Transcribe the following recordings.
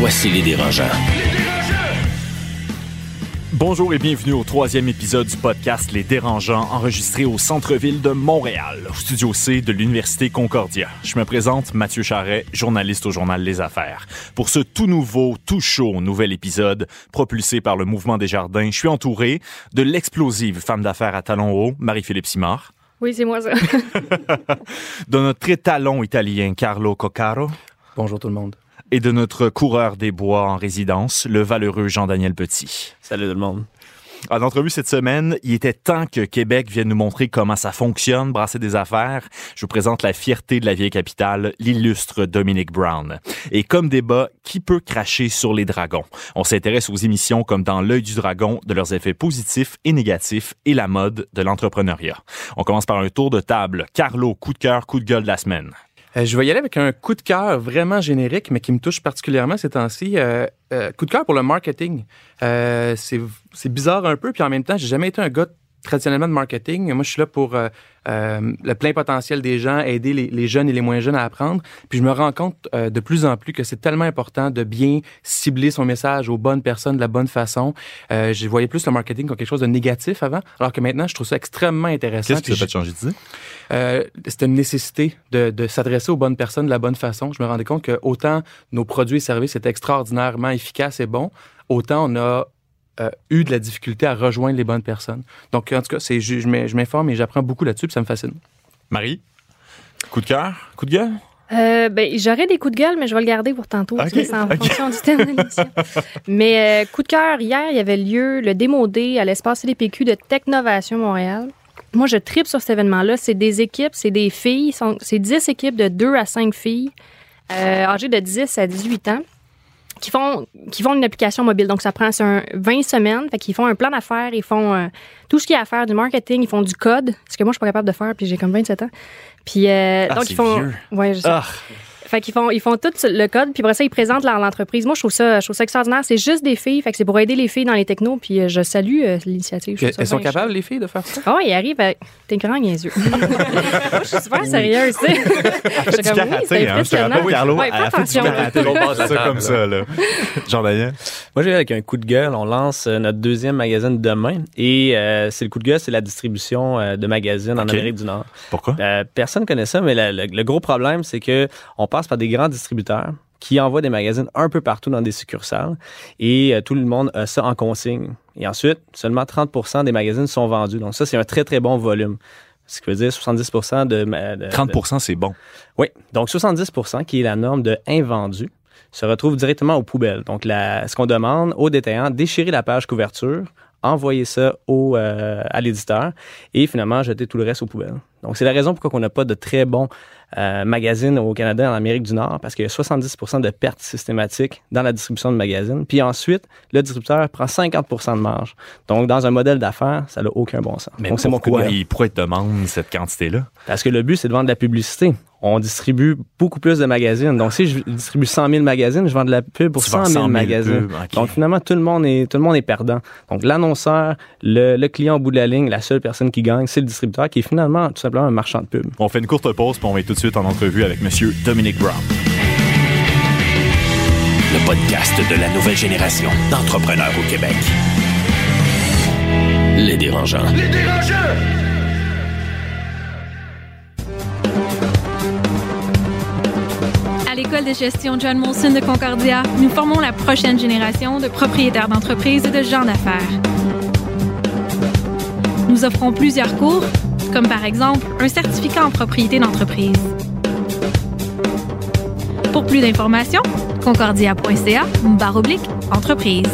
Voici les dérangeants. Bonjour et bienvenue au troisième épisode du podcast Les Dérangeants, enregistré au centre-ville de Montréal, au studio C de l'Université Concordia. Je me présente Mathieu Charret, journaliste au journal Les Affaires. Pour ce tout nouveau, tout chaud nouvel épisode, propulsé par le Mouvement des Jardins, je suis entouré de l'explosive femme d'affaires à talons hauts, Marie-Philippe Simard. Oui, c'est moi ça. de notre étalon italien, Carlo Coccaro. Bonjour tout le monde et de notre coureur des bois en résidence, le valeureux Jean-Daniel Petit. Salut tout le monde. En entrevue cette semaine, il était temps que Québec vienne nous montrer comment ça fonctionne, brasser des affaires. Je vous présente la fierté de la vieille capitale, l'illustre Dominic Brown. Et comme débat, qui peut cracher sur les dragons? On s'intéresse aux émissions comme dans L'œil du dragon, de leurs effets positifs et négatifs et la mode de l'entrepreneuriat. On commence par un tour de table. Carlo, coup de cœur, coup de gueule de la semaine. Euh, je vais y aller avec un coup de cœur vraiment générique, mais qui me touche particulièrement ces temps-ci. Euh, euh, coup de cœur pour le marketing. c'est bizarre un peu, puis en même temps, j'ai jamais été un gars traditionnellement de marketing. Moi, je suis là pour euh, euh, le plein potentiel des gens, aider les, jeunes et les moins jeunes à apprendre. Puis je me rends compte euh, de plus en plus que c'est tellement important de bien cibler son message aux bonnes personnes de la bonne façon. je voyais plus le marketing comme quelque chose de négatif avant, alors que maintenant, je trouve ça extrêmement intéressant. Qu'est-ce qui t'a fait changer d'idée? C'était une nécessité de, de s'adresser aux bonnes personnes de la bonne façon. Je me rendais compte que autant nos produits et services étaient extraordinairement efficaces et bons, autant on a euh, eu de la difficulté à rejoindre les bonnes personnes. Donc, en tout cas, c'est, je, je m'informe et j'apprends beaucoup là-dessus, puis ça me fascine. Marie, coup de cœur, coup de gueule? Euh, ben, j'aurais des coups de gueule, mais je vais le garder pour tantôt. C'est en fonction du thème de l'émission. mais euh, coup de cœur, hier, il y avait lieu le démodé à l'espace LPQ de Technovation Montréal. Moi, je tripe sur cet événement-là. C'est des équipes, c'est des filles. C'est 10 équipes de 2 à 5 filles âgées de 10 à 18 ans qui font qui font une application mobile. Donc, ça prend un 20 semaines. Fait qu'ils font un plan d'affaires, ils font euh, tout ce qu'il y a à faire, du marketing, ils font du code, ce que moi, je suis pas capable de faire, puis j'ai comme 27 ans. Puis, euh, ah, donc, ils font. Vieux. Ouais, je sais. Ah. Fait qu'ils font, ils font tout le code, puis après ça, ils présentent l'entreprise. Moi, je trouve ça, je trouve ça extraordinaire. C'est juste des filles, fait que c'est pour aider les filles dans les technos, puis euh, je salue euh, l'initiative. Elles sont capables, les filles, de faire ça? Oui, ils arrivent T'es grand niaiseux. Moi, je suis super sérieuse, tu sais. Je suis comme, oui, c'est hein, impressionnant. Oui, Carlo, ouais, fais attention. Ça comme ça, là. Jean-Daniel? Moi, j'ai avec un coup de gueule. On lance euh, notre deuxième magazine demain. Et c'est le coup de gueule, c'est la distribution de magazines en Amérique du Nord. Pourquoi? personne connaît ça, mais le gros problème, c'est que on passe par des grands distributeurs qui envoient des magazines un peu partout dans des succursales et euh, tout le monde a ça en consigne. Et ensuite, seulement 30 des magazines sont vendus. Donc ça, c'est un très, très bon volume. Ce qui veut dire 70 de... 30 c'est bon. Oui. Donc 70% qui est la norme de invendu, se retrouve directement aux poubelles. Donc la, ce qu'on demande aux détaillants, déchirer la page couverture, envoyer ça au, euh, à l'éditeur et finalement jeter tout le reste aux poubelles. Donc c'est la raison pourquoi on n'a pas de très bons euh, magazines au Canada et en Amérique du Nord parce qu'il y a 70% de pertes systématiques dans la distribution de magazines. Puis ensuite, le distributeur prend 50% de marge. Donc dans un modèle d'affaires, ça n'a aucun bon sens. Mais Donc, pourquoi, il, pourrait te demander cette quantité-là? Parce que le but, c'est de vendre de la publicité on distribue beaucoup plus de magazines. Donc, si je distribue 100 000 magazines, je vends de la pub pour 100 000, magazines. Donc, finalement, tout le monde est, tout le monde est perdant. Donc, l'annonceur, le, client au bout de la ligne, la seule personne qui gagne, c'est le distributeur qui est finalement tout simplement un marchand de pub. On fait une courte pause, puis on va être tout de suite en entrevue avec Monsieur Dominic Brown. Le podcast de la nouvelle génération d'entrepreneurs au Québec. Les dérangeants. Les dérangeants! L'école de gestion John Molson de Concordia, nous formons la prochaine génération de propriétaires d'entreprises et de gens d'affaires. Nous offrons plusieurs cours, comme par exemple un certificat en propriété d'entreprise. Pour plus d'informations, concordia.ca barre oblique entreprise.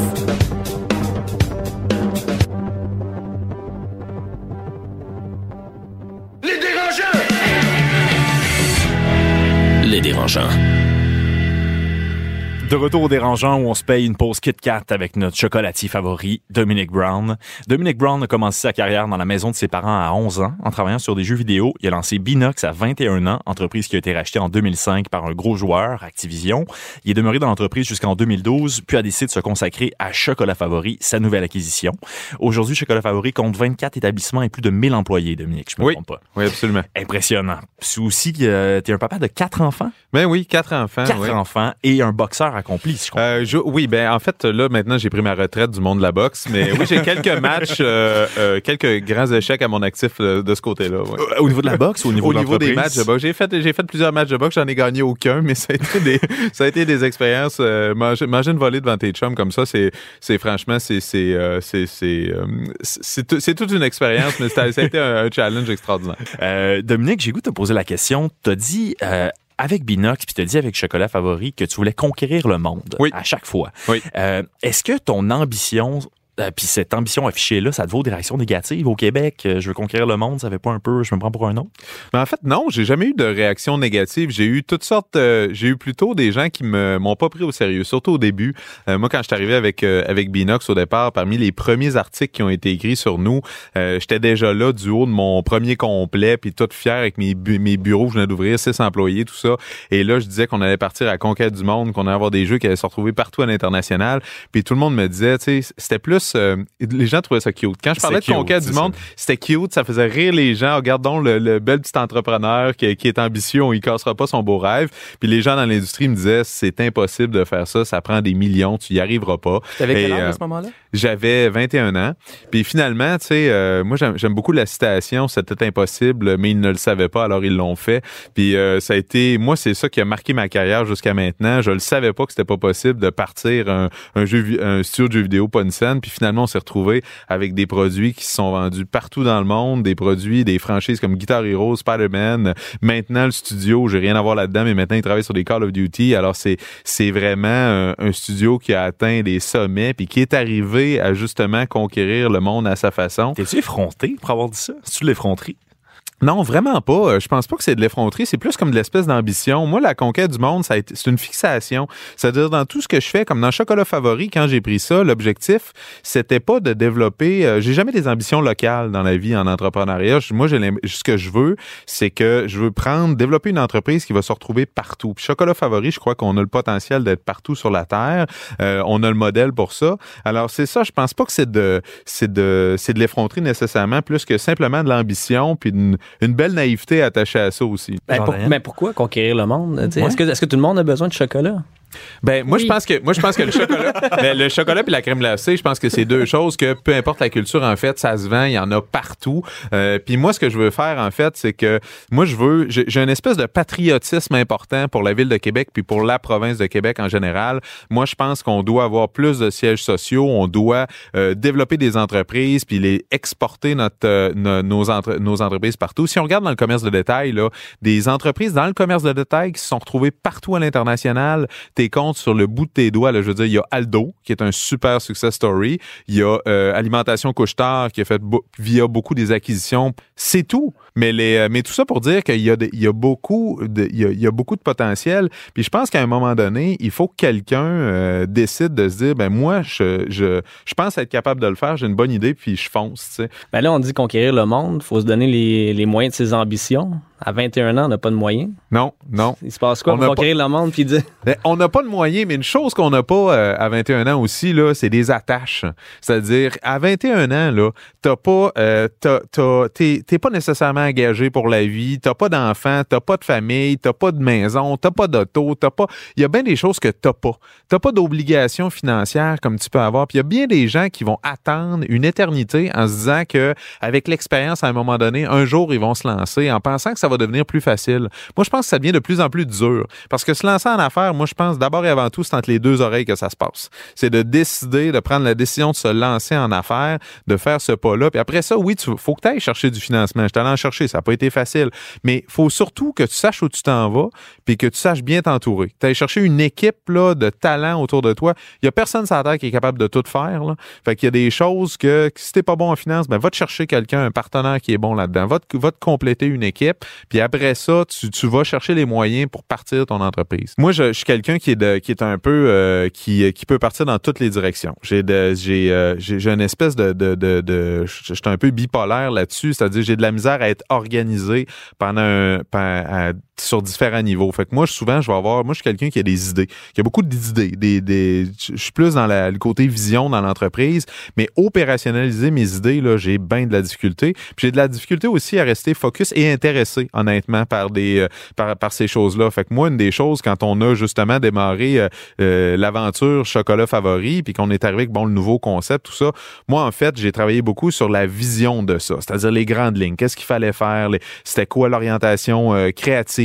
De retour au dérangeant où on se paye une pause Kit Kat avec notre chocolatier favori, Dominic Brown. Dominic Brown a commencé sa carrière dans la maison de ses parents à 11 ans en travaillant sur des jeux vidéo. Il a lancé Binox à 21 ans, entreprise qui a été rachetée en 2005 par un gros joueur, Activision. Il est demeuré dans l'entreprise jusqu'en 2012, puis a décidé de se consacrer à Chocolat Favori, sa nouvelle acquisition. Aujourd'hui, Chocolat Favori compte 24 établissements et plus de 1000 employés, Dominic, je me Oui. trompe pas. Oui, absolument. Impressionnant. C'est aussi que tu es un papa de quatre enfants, Ben oui, quatre enfants. quatre oui. enfants et un boxeur accompli, si je comprends. Euh, je- oui, ben en fait là maintenant j'ai pris ma retraite du monde de la boxe, mais oui j'ai quelques matchs, euh, euh, quelques grands échecs à mon actif de ce côté-là. ouais. Au niveau de la boxe ou au niveau Au de niveau des matchs de boxe, j'ai fait j'ai fait plusieurs matchs de boxe, j'en ai gagné aucun, mais ça a été des ça a été des expériences. manger, manger une volée devant tes chums comme ça, c'est c'est franchement c'est c'est c'est c'est c'est tout- c'est toute une expérience, mais ça a ça a été un, un challenge extraordinaire. Dominique, j'ai goût de te poser la question. T'as dit avec Binox, puis t'as dit avec Chocolat Favori que tu voulais conquérir le monde Oui. à chaque fois. Oui. Euh, Est-ce que ton ambition, euh, puis cette ambition affichée-là, ça te vaut des réactions négatives au Québec? Euh, je veux conquérir le monde, ça fait pas un peu, je me prends pour un autre? Mais en fait, non, j'ai jamais eu de réaction négative. J'ai eu toutes sortes. euh, j'ai eu plutôt des gens qui me m'ont pas pris au sérieux, surtout au début. Euh, moi, quand je suis arrivé avec euh, avec Binox au départ, parmi les premiers articles qui ont été écrits sur nous, j'étais déjà là du haut de mon premier complet, puis tout fier avec mes mes bureaux je venais d'ouvrir, six employés, tout ça. Et là, je disais qu'on allait partir à la conquête du monde, qu'on allait avoir des jeux qui allaient se retrouver partout à l'international. Puis tout le monde me disait, tu sais, c'était plus. Euh, les gens trouvaient ça cute. Quand je parlais de cute, conquête du monde, c'était cute, ça faisait rire les gens. Regardons le, le bel petit entrepreneur qui, qui est ambitieux, on y cassera pas son beau rêve. Puis les gens dans l'industrie me disaient, c'est impossible de faire ça, ça prend des millions, tu y arriveras pas. T'avais quel âge euh, à ce moment-là? J'avais 21 ans. Puis finalement, tu sais, euh, moi j'aime beaucoup la citation, c'était impossible, mais ils ne le savaient pas, alors ils l'ont fait. Puis euh, ça a été, moi c'est ça qui a marqué ma carrière jusqu'à maintenant. Je le savais pas que c'était pas possible de partir un, un jeu, vi- un studio de jeux vidéo pas une scène. Puis finalement on s'est retrouvé avec des produits qui sont vendus partout dans le monde, des produits, des franchises comme Guitar Hero, Spider-Man. Maintenant le studio, j'ai rien à voir là-dedans, mais maintenant il travaille sur des Call of Duty. Alors c'est c'est vraiment un, un studio qui a atteint des sommets puis qui est arrivé à justement conquérir le monde à sa façon. T'es-tu effronté pour avoir dit ça? De l'effronterie? Non, vraiment pas. Euh, Je pense pas que c'est de l'effronterie. C'est plus comme de l'espèce d'ambition. Moi, la conquête du monde, c'est une fixation. C'est-à-dire, dans tout ce que je fais, comme dans Chocolat Favori, quand j'ai pris ça, l'objectif, c'était pas de développer, euh, j'ai jamais des ambitions locales dans la vie en entrepreneuriat. Moi, ce que je veux, c'est que je veux prendre, développer une entreprise qui va se retrouver partout. Puis Chocolat Favori, je crois qu'on a le potentiel d'être partout sur la Terre. Euh, on a le modèle pour ça. Alors, c'est ça. Je pense pas que c'est de, c'est de, c'est de l'effronterie nécessairement, plus que simplement de l'ambition puis une, une belle naïveté attachée à ça aussi. Ben, pour- Jordan? mais pourquoi conquérir le monde? Tu sais, Ouais. Est-ce que, est-ce que tout le monde a besoin de chocolat? Ben moi Oui. je pense que moi je pense que le chocolat ben, le chocolat puis la crème glacée, je pense que c'est deux choses que peu importe la culture en fait, ça se vend, il y en a partout. Euh, puis moi ce que je veux faire en fait, c'est que moi je veux j'ai une espèce de patriotisme important pour la ville de Québec puis pour la province de Québec en général. Moi je pense qu'on doit avoir plus de sièges sociaux, on doit euh, développer des entreprises puis les exporter notre euh, no- nos entre- nos entreprises partout. Si on regarde dans le commerce de détail là, des entreprises dans le commerce de détail qui se sont retrouvées partout à l'international, tes comptes sur le bout de tes doigts. Là, je veux dire, il y a Aldo, qui est un super success story. Il y a euh, Alimentation Couche-Tard, qui a fait via beaucoup des acquisitions. C'est tout. Mais, les, euh, mais tout ça pour dire qu'il y, a il y, a beaucoup de, il y, a, il y a beaucoup de potentiel. Puis je pense qu'à un moment donné, il faut que quelqu'un euh, décide de se dire, ben moi, je, je, je pense être capable de le faire, j'ai une bonne idée, puis je fonce. Ben là, on dit conquérir le monde, faut se donner les, les moyens de ses ambitions. À 21 ans, on n'a pas de moyens. Non, non. Il se passe quoi On pour conquérir le monde puis dire? Ben, on pas de moyens, mais une chose qu'on n'a pas euh, à 21 ans aussi, là, c'est des attaches. C'est-à-dire, à 21 ans, là, t'as pas, euh, t'as- t'as- t'es t'es pas nécessairement engagé pour la vie, t'as pas d'enfants, t'as pas de famille, t'as pas de maison, t'as pas d'auto, t'as pas. Il y a bien des choses que t'as pas. T'as pas d'obligations financières comme tu peux avoir. Puis il y a bien des gens qui vont attendre une éternité en se disant que avec l'expérience, à un moment donné, un jour, ils vont se lancer en pensant que ça va devenir plus facile. Moi, je pense que ça devient de plus en plus dur. Parce que se lancer en affaires, moi, je pense d'abord et avant tout, c'est entre les deux oreilles que ça se passe. C'est de décider, de prendre la décision de se lancer en affaires, de faire ce pas-là. Puis après ça, oui, il faut que tu ailles chercher du financement. Je t'allais en chercher, ça n'a pas été facile. Mais il faut surtout que tu saches où tu t'en vas, puis que tu saches bien t'entourer. Tu ailles chercher une équipe là, de talent autour de toi. Il y a personne sur la terre qui est capable de tout faire. Là. Fait qu'il y a des choses que, si t'es pas bon en finance, ben va te chercher quelqu'un, un partenaire qui est bon là-dedans. Va te, compléter une équipe. Puis après ça, tu, tu vas chercher les moyens pour partir ton entreprise. Moi, je, je suis quelqu'un qui qui est de, qui est un peu euh, qui qui peut partir dans toutes les directions. J'ai j'ai euh, j'ai une espèce de de de, de je suis un peu bipolaire là-dessus, c'est-à-dire j'ai de la misère à être organisé pendant un, à- sur différents niveaux. Fait que moi, souvent, je vais avoir, moi, je suis quelqu'un qui a des idées, qui a beaucoup d'idées. Des, des, je suis plus dans la- le côté vision dans l'entreprise, mais opérationnaliser mes idées, là, j'ai bien de la difficulté. Puis j'ai de la difficulté aussi à rester focus et intéressé, honnêtement, par des, euh, par, par ces choses-là. Fait que moi, une des choses, quand on a justement démarré euh, euh, l'aventure chocolat favori, puis qu'on est arrivé avec bon le nouveau concept, tout ça, moi, en fait, j'ai travaillé beaucoup sur la vision de ça, c'est-à-dire les grandes lignes. Qu'est-ce qu'il fallait faire? les- C'était quoi l'orientation euh,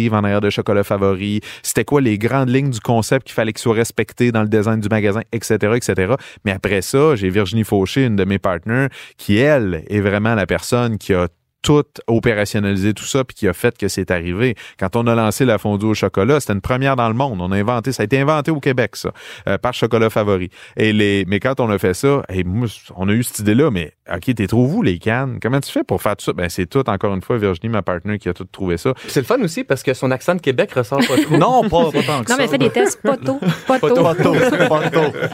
en arrière de chocolat favori? C'était quoi les grandes lignes du concept qu'il fallait qu'il soit respecté dans le design du magasin, etc., etc. Mais après ça, j'ai Virginie Fauché, une de mes partenaires, qui, elle, est vraiment la personne qui a tout opérationnalisé tout ça puis qui a fait que c'est arrivé. Quand on a lancé la fondue au chocolat, c'était une première dans le monde. On a inventé, ça a été inventé au Québec ça, euh, par Chocolat Favori. Et les, mais quand on a fait ça, moi, on a eu cette idée-là, mais ok, t'es trop où les cannes? Comment tu fais pour faire tout ça? Ben c'est tout encore une fois Virginie, ma partenaire, qui a tout trouvé ça. C'est le fun aussi parce que son accent de Québec ressort pas trop. Non, pas, pas tant que Non, ça. mais fais des tests. Pas tôt, pas tôt.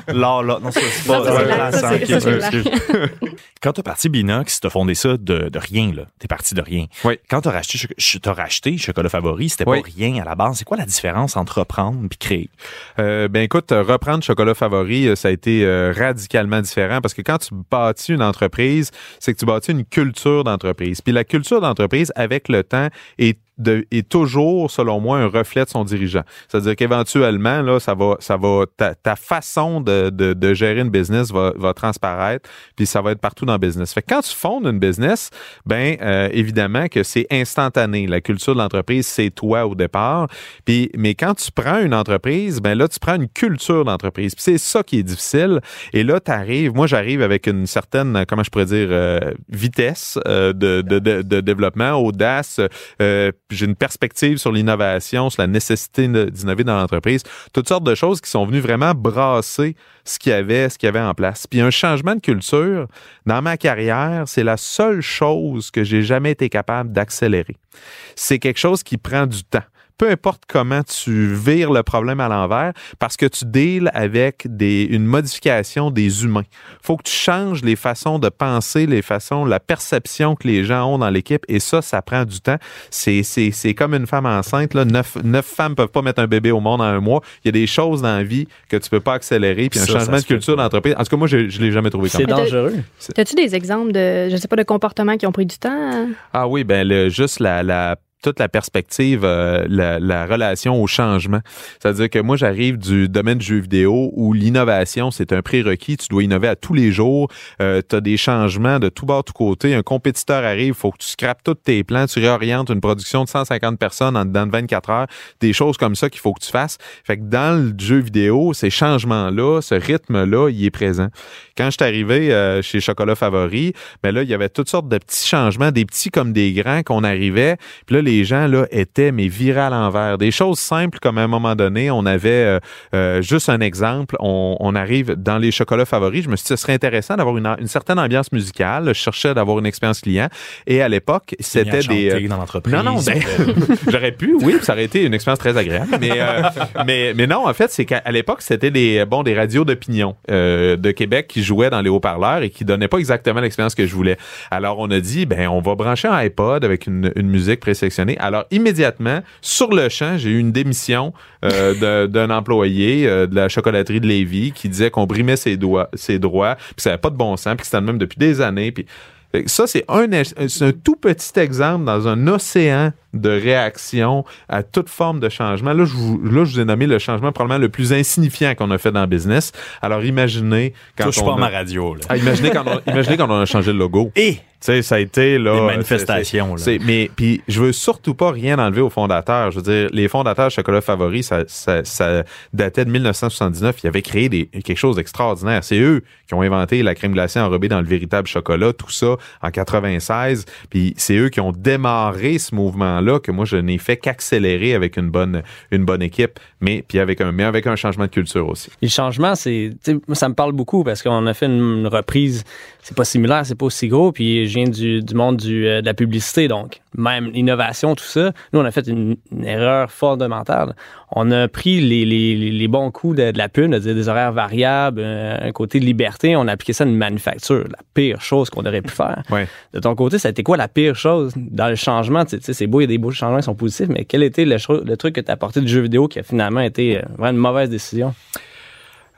Là, là, non, ça, c'est pas Non, ça, c'est un la- ça, accent c'est- qui ça, c'est est- la- Quand t'as parti Binox, t'as fondé ça de, de rien, là. T'es parti de rien. Oui. Quand t'as racheté, t'as racheté Chocolat Favori, c'était Oui. pas rien à la base. C'est quoi la différence entre reprendre et créer? Euh, ben écoute, euh, reprendre Chocolat Favori, euh, ça a été euh, radicalement différent parce que quand tu bâtis une entreprise, c'est que tu bâtis une culture d'entreprise. Puis la culture d'entreprise, avec le temps, est de, est toujours, selon moi, un reflet de son dirigeant. C'est-à-dire qu'éventuellement, là, ça va, ça va, ta, ta façon de, de, de gérer une business va, va transparaître, puis ça va être partout dans le business. Fait que quand tu fondes une business, ben euh, évidemment que c'est instantané. La culture de l'entreprise, c'est toi au départ. Puis, mais quand tu prends une entreprise, ben là, tu prends une culture d'entreprise. Puis c'est ça qui est difficile. Et là, tu arrives, moi, j'arrive avec une certaine, comment je pourrais dire, euh, vitesse euh, de, de, de, développement, audace. J'ai une perspective sur l'innovation, sur la nécessité d'innover dans l'entreprise. Toutes sortes de choses qui sont venues vraiment brasser ce qu'il y avait, ce qu'il y avait en place. Puis un changement de culture, dans ma carrière, c'est la seule chose que j'ai jamais été capable d'accélérer. C'est quelque chose qui prend du temps peu importe comment tu vires le problème à l'envers, parce que tu deals avec des, une modification des humains. faut que tu changes les façons de penser, les façons, la perception que les gens ont dans l'équipe, et ça, ça prend du temps. C'est, c'est, c'est comme une femme enceinte. Là. Neuf, neuf femmes peuvent pas mettre un bébé au monde en un mois. Il y a des choses dans la vie que tu peux pas accélérer, puis un Ça, ça changement de culture d'entreprise. En tout cas, moi, je, je l'ai jamais trouvé comme C'est Mais t'as- dangereux. T'as-tu des exemples de, je sais pas, de comportements qui ont pris du temps? hein? Ah oui, ben le, juste la, la toute la perspective, euh, la, la relation au changement. C'est-à-dire que moi, j'arrive du domaine du jeu vidéo où l'innovation, c'est un prérequis. Tu dois innover à tous les jours. Euh, tu as des changements de tout bord, tout côté. Un compétiteur arrive, faut que tu scrapes tous tes plans, tu réorientes une production de 150 personnes en dedans de 24 heures. Des choses comme ça qu'il faut que tu fasses. Fait que dans le jeu vidéo, ces changements-là, ce rythme-là, il est présent. Quand je suis arrivé euh, chez Chocolat Favori, ben là, il y avait toutes sortes de petits changements, des petits comme des grands qu'on arrivait. Puis là, les gens là étaient mais virés à l'envers. Des choses simples comme à un moment donné, on avait euh, euh, juste un exemple. On, on arrive dans les chocolats favoris. Je me suis dit, ce serait intéressant d'avoir une, une certaine ambiance musicale. Je cherchais d'avoir une expérience client. Et à l'époque, c'était des euh, dans l'entreprise. non, non, ben, j'aurais pu, oui, ça aurait été une expérience très agréable. Mais, euh, mais, mais non, en fait, c'est qu'à à l'époque, c'était des, bon, des radios d'opinion euh, de Québec qui jouaient dans les haut-parleurs et qui donnaient pas exactement l'expérience que je voulais. Alors, on a dit, ben, on va brancher un iPod avec une, une musique présélectionnée. Alors, immédiatement, sur le champ, j'ai eu une démission euh, d'un employé euh, de la chocolaterie de Lévis qui disait qu'on brimait ses, ses droits, puis ça n'avait pas de bon sens, puis c'était le même depuis des années. Ça, c'est un tout petit exemple dans un océan de réaction à toute forme de changement. Là, je vous, là, je vous ai nommé le changement probablement le plus insignifiant qu'on a fait dans le business. Alors, imaginez quand Touche on pas a- ma radio, là. Ah, imaginez quand on, imaginez quand on a changé le logo. Et Tu sais, ça a été là. Des manifestations, là. mais puis je veux surtout pas rien enlever aux fondateurs. Je veux dire, les fondateurs de Chocolat Favori, ça, ça, ça datait de 1979. Ils avaient créé des, quelque chose d'extraordinaire. C'est eux qui ont inventé la crème glacée enrobée dans le véritable chocolat, tout ça en 96. Puis c'est eux qui ont démarré ce mouvement temps-là que moi, je n'ai fait qu'accélérer avec une bonne, une bonne équipe, mais, puis avec un, mais avec un changement de culture aussi. le changement, c'est, ça me parle beaucoup parce qu'on a fait une, reprise, c'est pas similaire, c'est pas aussi gros, puis je viens du, du monde du, euh, de la publicité, donc même l'innovation, tout ça. Nous, on a fait une, erreur fondamentale. On a pris les, les, les bons coups de, la pub, des horaires variables, euh, un côté de liberté, on a appliqué ça à une manufacture, la pire chose qu'on aurait pu faire. De ton côté, ça a été quoi la pire chose dans le changement? C'est beau, des beaux changements sont positifs, mais quel était le, le truc que tu as apporté du jeu vidéo qui a finalement été euh, vraiment une mauvaise décision?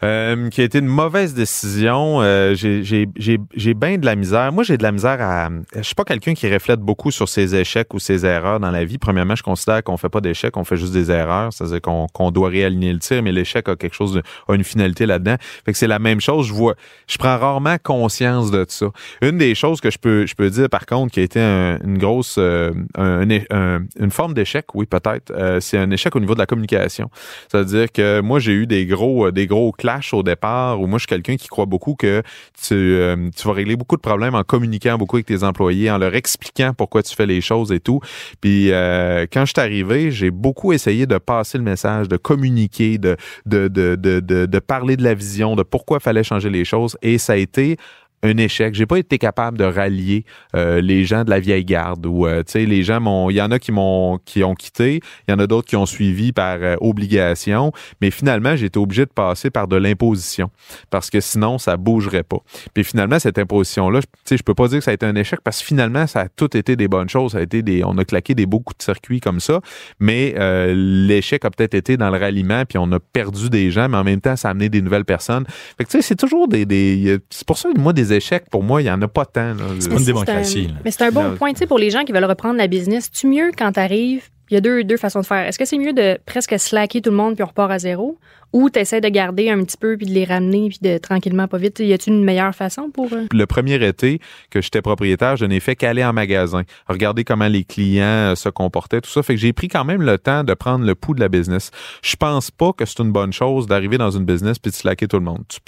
Euh, qui a été une mauvaise décision. Euh, j'ai bien de la misère. Moi, j'ai de la misère à. Je suis pas quelqu'un qui reflète beaucoup sur ses échecs ou ses erreurs dans la vie. Premièrement, je considère qu'on fait pas d'échecs, on fait juste des erreurs. C'est-à-dire qu'on qu'on doit réaligner le tir, mais l'échec a quelque chose, a une finalité là-dedans. Fait que c'est la même chose. Je vois, je prends rarement conscience de ça. Une des choses que je peux, je peux dire par contre, qui a été une grosse, euh, une forme d'échec, oui peut-être, euh, c'est un échec au niveau de la communication. C'est-à-dire que moi, j'ai eu des gros, des gros au départ, ou moi je suis quelqu'un qui croit beaucoup que tu, euh, tu vas régler beaucoup de problèmes en communiquant beaucoup avec tes employés, en leur expliquant pourquoi tu fais les choses et tout. Puis euh, quand je suis arrivé, j'ai beaucoup essayé de passer le message, de communiquer, de, de, de, de, de parler de la vision, de pourquoi il fallait changer les choses. Et ça a été un échec. J'ai pas été capable de rallier euh, les gens de la vieille garde ou euh, tu sais les gens m'ont il y en a qui m'ont qui ont quitté, il y en a d'autres qui ont suivi par euh, obligation, mais finalement j'ai été obligé de passer par de l'imposition parce que sinon ça bougerait pas. Puis finalement cette imposition là, tu sais je peux pas dire que ça a été un échec parce que finalement ça a tout été des bonnes choses, ça a été des on a claqué des beaux coups de circuit comme ça, mais l'échec a peut-être été dans le ralliement puis on a perdu des gens mais en même temps ça a amené des nouvelles personnes. Fait que tu sais c'est toujours des, c'est pour ça moi des échecs, pour moi, il n'y en a pas tant. C'est pas une démocratie. mais c'est un bon point, tu sais, pour les gens qui veulent reprendre la business. Tu mieux quand tu arrives, il y a deux, deux façons de faire. Est-ce que c'est mieux de presque slacker tout le monde puis on repart à zéro? ou tu essaies de garder un petit peu puis de les ramener puis de tranquillement pas vite? Y a-t-il une meilleure façon pour eux? Le premier été que j'étais propriétaire, je n'ai fait qu'aller en magasin, regarder comment les clients euh, se comportaient, tout ça. Fait que j'ai pris quand même le temps de prendre le pouls de la business. Je pense pas que c'est une bonne chose d'arriver dans une business puis de slacker tout le monde. Tu,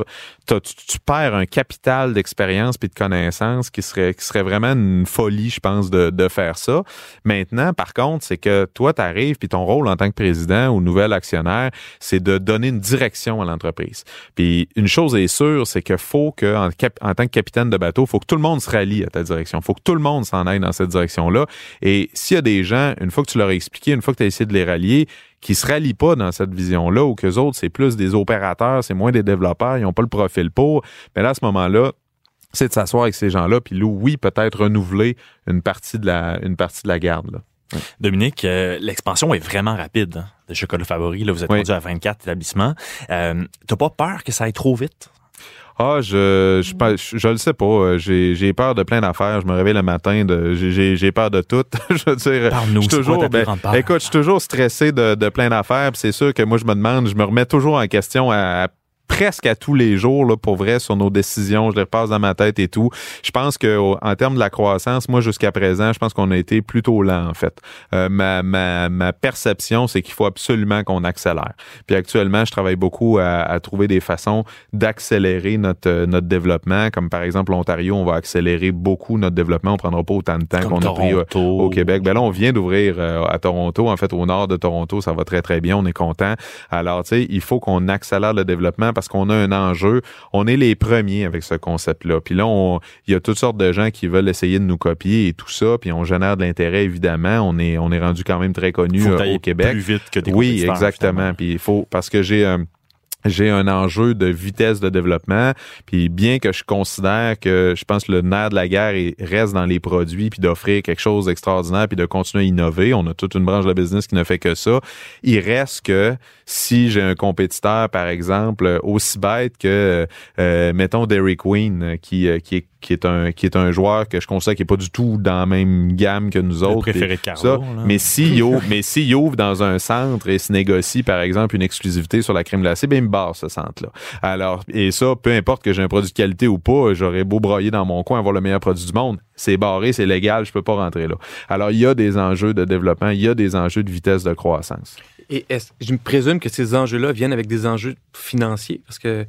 tu, perds un capital d'expérience puis de connaissances qui serait, qui serait vraiment une folie, je pense, de, de faire ça. Maintenant, par contre, c'est que toi, tu arrives puis ton rôle en tant que président ou nouvel actionnaire, c'est de donner une direction à l'entreprise. Puis une chose est sûre, c'est qu'il faut que en, tant que capitaine de bateau, il faut que tout le monde se rallie à ta direction. Il faut que tout le monde s'en aille dans cette direction-là. Et s'il y a des gens, une fois que tu leur as expliqué, une fois que tu as essayé de les rallier, qui se rallient pas dans cette vision-là, ou que les autres, c'est plus des opérateurs, c'est moins des développeurs, ils n'ont pas le profil pour, mais là, à ce moment-là, c'est de s'asseoir avec ces gens-là, puis oui, peut-être renouveler une partie de la, une partie de la garde. Là. Dominique, euh, l'expansion est vraiment rapide hein, de Chocolat Favori. Là, vous êtes rendu à 24 établissements. Euh, T'as pas peur que ça aille trop vite? Ah, je, je, je, le sais pas. Euh, j'ai peur de plein d'affaires. Je me réveille le matin, j'ai peur de tout. je veux dire, je toujours, ben, écoute, je suis toujours stressé de, de plein d'affaires. C'est sûr que moi, je me demande, je me remets toujours en question à presque à tous les jours, là, pour vrai, sur nos décisions. Je les repasse dans ma tête et tout. Je pense que en termes de la croissance, moi, jusqu'à présent, je pense qu'on a été plutôt lent, en fait. Euh, ma, ma, ma perception, c'est qu'il faut absolument qu'on accélère. Puis actuellement, je travaille beaucoup à, à trouver des façons d'accélérer notre, euh, notre développement. Comme par exemple, l'Ontario, on va accélérer beaucoup notre développement. On prendra pas autant de temps qu'on a pris euh, au Québec. Ben là, on vient d'ouvrir à Toronto. En fait, au nord de Toronto, ça va très, très bien. On est content. Alors, tu sais, il faut qu'on accélère le développement parce qu'on a un enjeu. On est les premiers avec ce concept-là. Puis là, il y a toutes sortes de gens qui veulent essayer de nous copier et tout ça. Puis on génère de l'intérêt, évidemment. On est, on est rendu quand même très connu euh, au Québec. Plus vite que des Oui, exactement. Puis il faut, parce que j'ai... Euh, j'ai un enjeu de vitesse de développement. Puis bien que je considère que je pense que le nerf de la guerre reste dans les produits, puis d'offrir quelque chose d'extraordinaire, puis de continuer à innover. On a toute une branche de business qui ne fait que ça. Il reste que si j'ai un compétiteur, par exemple, aussi bête que, euh, mettons, Derrick Queen, qui, euh, qui est qui est un qui est un joueur que je considère qui est pas du tout dans la même gamme que nous autres. Le préféré de Carlo, Mais s'il ouvre, mais s'il ouvre dans un centre et se négocie par exemple une exclusivité sur la crème glacée, ben il me barre ce centre là. Alors et ça, peu importe que j'ai un produit de qualité ou pas, j'aurais beau broyer dans mon coin avoir le meilleur produit du monde, c'est barré, c'est légal, je peux pas rentrer là. Alors il y a des enjeux de développement, il y a des enjeux de vitesse de croissance. Et je me présume que ces enjeux-là viennent avec des enjeux financiers parce que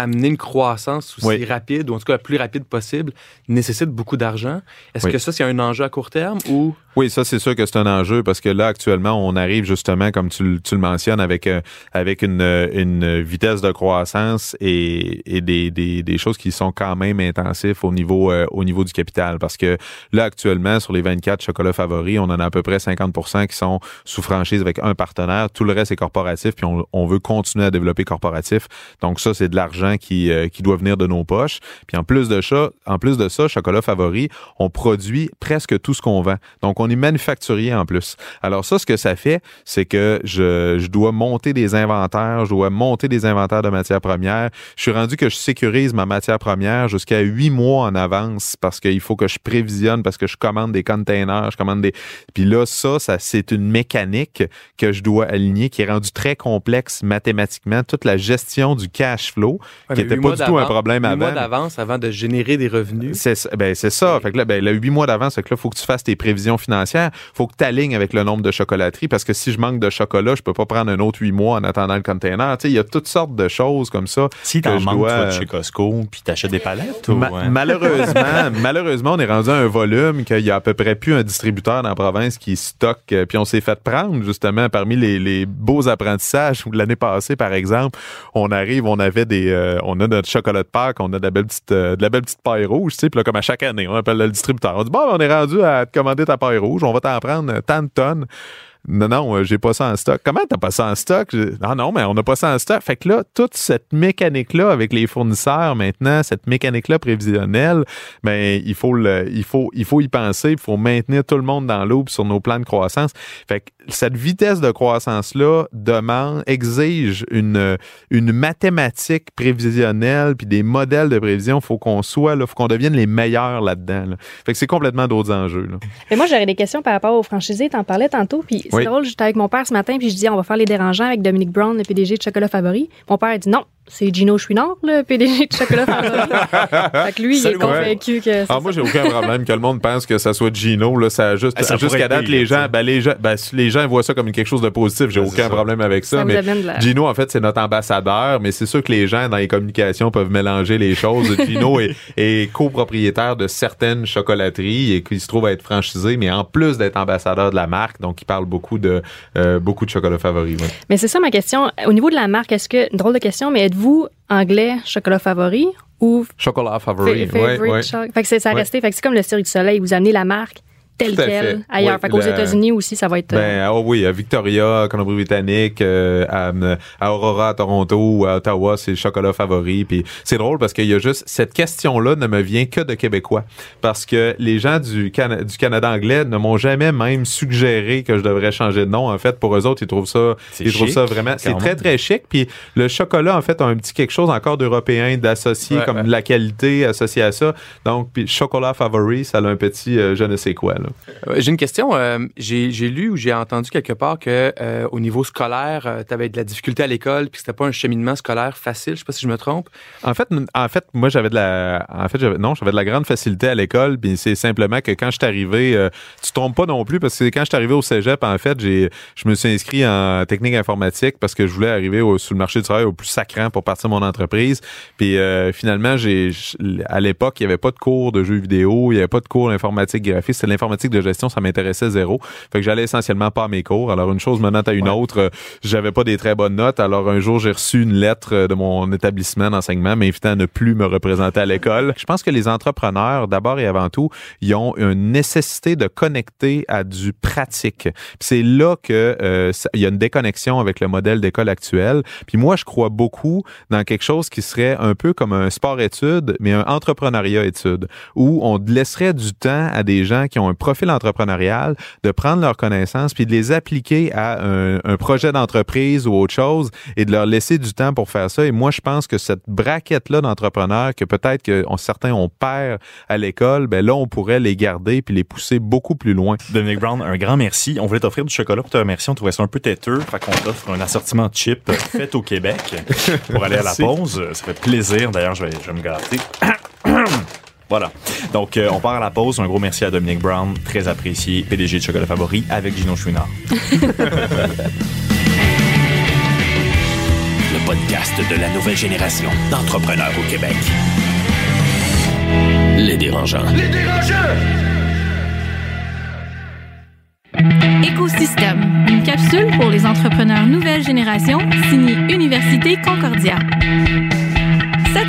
amener une croissance aussi Oui. rapide, ou en tout cas la plus rapide possible, nécessite beaucoup d'argent. Est-ce Oui. que ça, c'est un enjeu à court terme ou? Oui, ça, c'est sûr que c'est un enjeu parce que là, actuellement, on arrive justement, comme tu, le- tu le mentionnes, avec, euh, avec une, euh, une vitesse de croissance et, et des, des, des choses qui sont quand même intensifs au niveau, euh, au niveau du capital. Parce que là, actuellement, sur les 24 chocolats favoris, on en a à peu près 50% qui sont sous franchise avec un partenaire. Tout le reste est corporatif, puis on, on veut continuer à développer corporatif. Donc ça, c'est de l'argent qui, euh, qui doit venir de nos poches. Puis en plus de ça, en plus de ça, chocolat favori, on produit presque tout ce qu'on vend. Donc on est manufacturier en plus. Alors ça, ce que ça fait, c'est que je, je dois monter des inventaires, je dois monter des inventaires de matières premières. Je suis rendu que je sécurise ma matière première jusqu'à huit mois en avance parce qu'il faut que je prévisionne, parce que je commande des containers, je commande des... Puis là, ça, ça c'est une mécanique que je dois aligner qui est rendue très complexe mathématiquement. Toute la gestion du cash flow, Ouais, qui n'était pas du tout un problème huit avant. mois d'avance avant de générer des revenus? C'est ça. Ben, c'est ça. Fait que là, ben, le huit mois d'avance, que là, faut que tu fasses tes prévisions financières. Faut que tu alignes avec le nombre de chocolateries parce que si je manque de chocolat, je peux pas prendre un autre huit mois en attendant le container. Tu sais, il y a toutes sortes de choses comme ça. Si manques, dois- tu vas de chez Costco, puis t'achètes des palettes, ou... Ma- euh, malheureusement, malheureusement, on est rendu à un volume qu'il y a à peu près plus un distributeur dans la province qui stocke. euh, Puis on s'est fait prendre justement parmi les, les beaux apprentissages où l'année passée, par exemple, on arrive, on avait des, euh, on a notre chocolat de Pâques, on a de la belle petite, euh, de la belle petite paille rouge, tu sais. Là, comme à chaque année, on appelle le distributeur. On dit bon, on est rendu à te commander ta paille rouge, on va t'en prendre tant de tonnes. Non, non, euh, j'ai pas ça en stock. Comment t'as pas ça en stock? Non, non, mais on n'a pas ça en stock. Fait que là, toute cette mécanique-là avec les fournisseurs maintenant, cette mécanique-là prévisionnelle, ben, il faut il faut, il faut y penser, il faut maintenir tout le monde dans l'eau sur nos plans de croissance. Fait que cette vitesse de croissance-là demande, exige une, une mathématique prévisionnelle puis des modèles de prévision. Faut qu'on soit, là, faut qu'on devienne les meilleurs là-dedans. là. Fait que c'est complètement d'autres enjeux. Mais moi, j'aurais des questions par rapport aux franchisés. T'en parlais tantôt. Puis c'est Oui. drôle, j'étais avec mon père ce matin, puis je dis, on va faire les dérangeants avec Dominique Brown, le PDG de Chocolat Favori. Mon père a dit non, c'est Gino Chouinard, le PDG de Chocolat Favori. fait que lui, il est convaincu que Ah, moi, j'ai aucun problème que le monde pense que ça soit Gino. Là, ça juste, Ah, ça jusqu'à date, les gens, ben, les gens, ben, les gens voient ça comme quelque chose de positif. J'ai Ben, aucun ça. problème avec ça. Mais la- Gino, en fait, c'est notre ambassadeur, mais c'est sûr que les gens dans les communications peuvent mélanger les choses. Gino est, est copropriétaire de certaines chocolateries et qui se trouve à être franchisé, mais en plus d'être ambassadeur de la marque, donc il parle beaucoup de, euh, beaucoup de chocolat favori. ouais. Mais c'est ça ma question. Au niveau de la marque, est-ce que, drôle de question, mais êtes-vous anglais chocolat favori ou Chocolat fa- favori. favorite Fait que c'est ça a resté. Fait que c'est comme le Cirque du Soleil. Vous amenez la marque quelle fait. ailleurs. Oui, fait qu'aux États-Unis aussi, ça va être. Ben, oh oui, à Victoria, Colombie-Britannique, euh, à, à Aurora, à Toronto ou à Ottawa, c'est le chocolat favori. Puis c'est drôle parce qu'il y a juste cette question-là ne me vient que de Québécois parce que les gens du, Cana- du Canada anglais ne m'ont jamais même suggéré que je devrais changer de nom. En fait, pour eux autres, ils trouvent ça, ils trouvent chic, ça vraiment, c'est très très chic. Puis le chocolat en fait a un petit quelque chose encore d'européen, d'associé Ouais, comme ouais. de la qualité associée à ça. Donc puis chocolat favori, ça a un petit euh, je ne sais quoi là. Euh, J'ai une question. euh, j'ai lu ou j'ai entendu quelque part que euh, au niveau scolaire, tu avais de la difficulté à l'école, puis c'était pas un cheminement scolaire facile. Je sais pas si je me trompe. En fait, en fait, moi j'avais de la, en fait, non, j'avais de la grande facilité à l'école. Puis c'est simplement que quand je suis arrivé, euh, tu te trompes pas non plus parce que quand je suis arrivé au cégep, en fait, j'ai, je me suis inscrit en technique informatique parce que je voulais arriver au, le marché du travail au plus sacrant pour partir mon entreprise. Puis euh, finalement, j'ai, à l'époque, il y avait pas de cours de jeux vidéo, il y avait pas de cours d'informatique graphique. C'était l'informatique de gestion, ça m'intéressait zéro. Fait que j'allais essentiellement pas à mes cours. Alors une chose menant à une autre, euh, j'avais pas des très bonnes notes. Alors un jour, j'ai reçu une lettre euh, de mon établissement d'enseignement m'invitant à ne plus me représenter à l'école. Je pense que les entrepreneurs, d'abord et avant tout, ils ont une nécessité de connecter à du pratique. C'est là que euh, ça- il y a une déconnexion avec le modèle d'école actuel. Puis moi, je crois beaucoup dans quelque chose qui serait un peu comme un sport-études, mais un entrepreneuriat-études, où on laisserait du temps à des gens qui ont un profil entrepreneurial de prendre leurs connaissances puis de les appliquer à un, un projet d'entreprise ou autre chose et de leur laisser du temps pour faire ça. Et moi, je pense que cette braquette-là d'entrepreneurs que peut-être que on- certains on perd à l'école, ben là, on pourrait les garder puis les pousser beaucoup plus loin. Dominic Brown, un grand merci. On voulait t'offrir du chocolat pour te remercier. On trouvait ça un peu têteux. Fait qu'on t'offre un assortiment de chips fait au Québec pour aller à la pause. Ça fait plaisir. D'ailleurs, je vais, je vais me gâter. Voilà. Donc, euh, on part à la pause. Un gros merci à Dominic Brown, très apprécié, PDG de Chocolat Favori, avec Gino Chouinard. Le podcast de la nouvelle génération d'entrepreneurs au Québec. Les dérangeants. Les dérangeants! Écosystème, une capsule pour les entrepreneurs nouvelle génération, signée Université Concordia.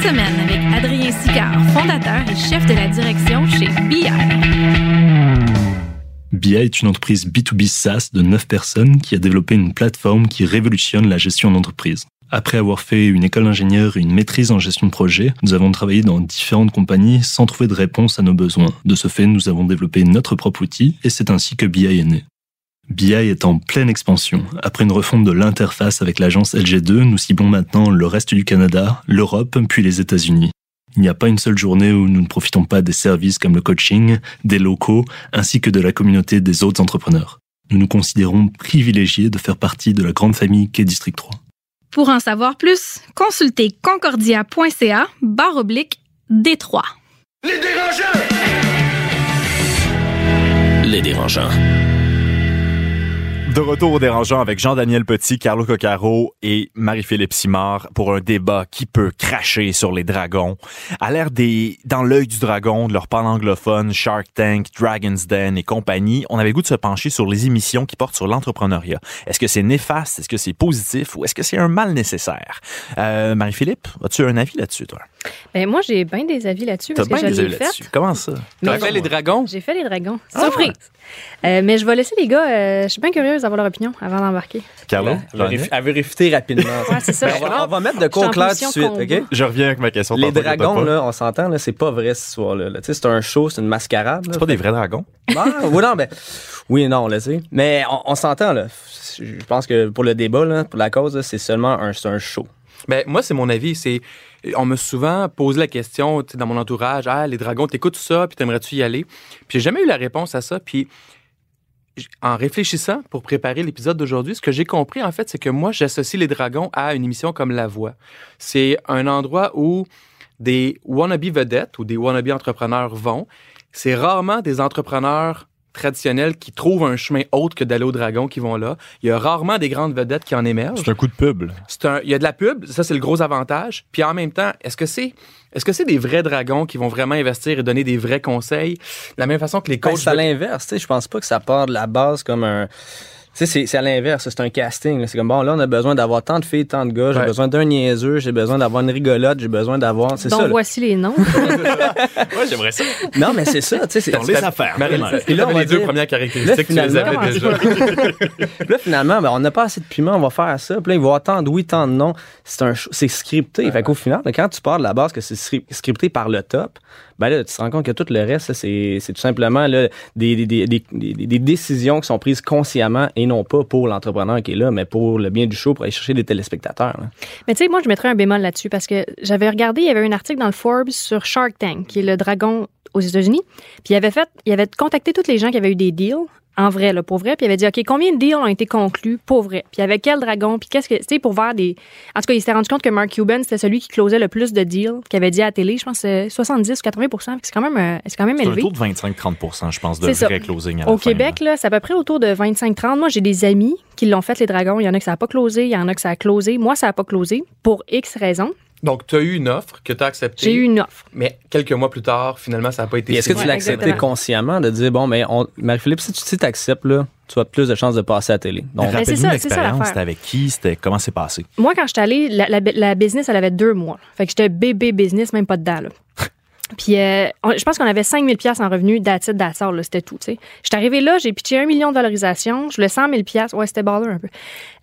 Cette semaine, avec Adrien Sicard, fondateur et chef de la direction chez BI. BI est une entreprise B2B SaaS de 9 personnes qui a développé une plateforme qui révolutionne la gestion d'entreprise. Après avoir fait une école d'ingénieur et une maîtrise en gestion de projet, nous avons travaillé dans différentes compagnies sans trouver de réponse à nos besoins. De ce fait, nous avons développé notre propre outil et c'est ainsi que BI est né. BI est en pleine expansion. Après une refonte de l'interface avec l'agence LG2, nous ciblons maintenant le reste du Canada, l'Europe, puis les États-Unis. Il n'y a pas une seule journée où nous ne profitons pas des services comme le coaching, des locaux, ainsi que de la communauté des autres entrepreneurs. Nous nous considérons privilégiés de faire partie de la grande famille qu'est District 3. Pour en savoir plus, consultez concordia.ca barre oblique Détroit. Les dérangeants! Les dérangeants. De retour au dérangeant avec Jean-Daniel Petit, Carlo Coccaro et Marie-Philippe Simard pour un débat qui peut cracher sur les dragons. À l'air des, dans l'œil du dragon, de leur pan anglophone, Shark Tank, Dragon's Den et compagnie, on avait goût de se pencher sur les émissions qui portent sur l'entrepreneuriat. Est-ce que c'est néfaste? Est-ce que c'est positif? Ou est-ce que c'est un mal nécessaire? Euh, Marie-Philippe, as-tu un avis là-dessus, toi? Ben, moi, j'ai bien des avis là-dessus. T'as parce que bien des avis fait. là-dessus. Comment ça? T'as fait les dragons? J'ai fait les dragons. Ah! Surprise! Euh, mais je vais laisser les gars, euh, je suis bien curieuse d'avoir leur opinion avant d'embarquer. Carlo? Elle veut veut réfuter rapidement. Ouais, c'est ça. Ben, on, va, on va mettre de quoi clair tout de suite. OK? Je reviens avec ma question. Les dragons, là, on s'entend, là, c'est pas vrai cette histoire-là. là. Tu sais, C'est un show, c'est une mascarade. C'est pas des vrais dragons? Ah, oui, non, ben, oui et non, là, tu sais. Mais on, on s'entend, là. Je pense que pour le débat, là, pour la cause, c'est seulement un, c'est un show. Ben, moi, c'est mon avis. C'est, on m'a souvent posé la question dans mon entourage Ah, les dragons, t'écoutes ça, puis t'aimerais-tu y aller? Puis j'ai jamais eu la réponse à ça. Puis en réfléchissant pour préparer l'épisode d'aujourd'hui, ce que j'ai compris, en fait, c'est que moi, j'associe les dragons à une émission comme La Voix. C'est un endroit où des wannabe vedettes ou des wannabe entrepreneurs vont. C'est rarement des entrepreneurs traditionnels qui trouvent un chemin autre que d'aller au dragon qui vont là. Il y a rarement des grandes vedettes qui en émergent. C'est un coup de pub. un, il y a de la pub, ça c'est le gros avantage. Puis en même temps, est-ce que c'est est-ce que c'est des vrais dragons qui vont vraiment investir et donner des vrais conseils? De la même façon que les Ben, coachs c'est à l'inverse, tu sais. Je pense pas que ça part de la base comme un. Tu sais, c'est- c'est à l'inverse, c'est un casting. là. C'est comme, bon, là, on a besoin d'avoir tant de filles, tant de gars, j'ai Ouais. besoin d'un niaiseux, j'ai besoin d'avoir une rigolote, j'ai besoin d'avoir. C'est Donc, ça. là. voici les noms. Ouais, j'aimerais ça. Non, mais c'est ça, tu sais. c'est- Dans les affaires. Puis là, on les deux premières caractéristiques, tu les avais déjà. Là, finalement, ben, on n'a pas assez de piment, on va faire ça. Puis là, il va y avoir tant de oui, tant de non. C'est un show- c'est scripté. Fait qu'au final, quand tu pars de la base que c'est scri- scripté par le top, ben là, tu te rends compte que tout le reste, c'est tout simplement là, des, décisions qui sont prises consciemment et non pas pour l'entrepreneur qui est là, mais pour le bien du show, pour aller chercher des téléspectateurs. Mais tu sais, moi, je mettrais un bémol là-dessus parce que j'avais regardé, il y avait un article dans le Forbes sur Shark Tank, qui est le dragon aux États-Unis. Puis il avait fait, il avait contacté tous les gens qui avaient eu des deals en vrai, là, pour vrai. Puis il avait dit, OK, combien de deals ont été conclus pour vrai? Puis avec quel dragon? Puis qu'est-ce que, tu sais, pour voir des. En tout cas, il s'était rendu compte que Mark Cuban, c'était celui qui closait le plus de deals, qui avait dit à la télé, je pense, c'est 70 ou 80 Fait que C'est quand même, euh, c'est quand même C'est élevé. taux de 25-30% je pense, de C'est ça. vrai closing à la Au fin, Québec, là, c'est à peu près autour de 25-30. Moi, j'ai des amis qui l'ont fait, les dragons. Il y en a que ça n'a pas closé, il y en a que ça a closé. Moi, ça n'a pas closé pour X raisons. Donc, tu as eu une offre que tu as acceptée. J'ai eu une offre. Mais quelques mois plus tard, finalement, ça n'a pas été est-ce que tu l'as accepté consciemment de dire, bon, mais on, Marie-Philippe, si tu si acceptes, là, tu as plus de chances de passer à la télé. Donc, c'est ça, c'est ça l'expérience. C'était avec qui? C'était comment c'est passé? Moi, quand j'étais allée, la, la, la business, elle avait deux mois. Fait que j'étais bébé business, même pas dedans. Là. Puis, euh, on- je pense qu'on avait 5000 pièces en revenus d'attitude d'assort, c'était tout, sais. J'étais arrivée là, j'ai pitché un million de valorisation, je voulais 100 000 pièces, ouais, c'était baller un peu.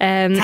Euh,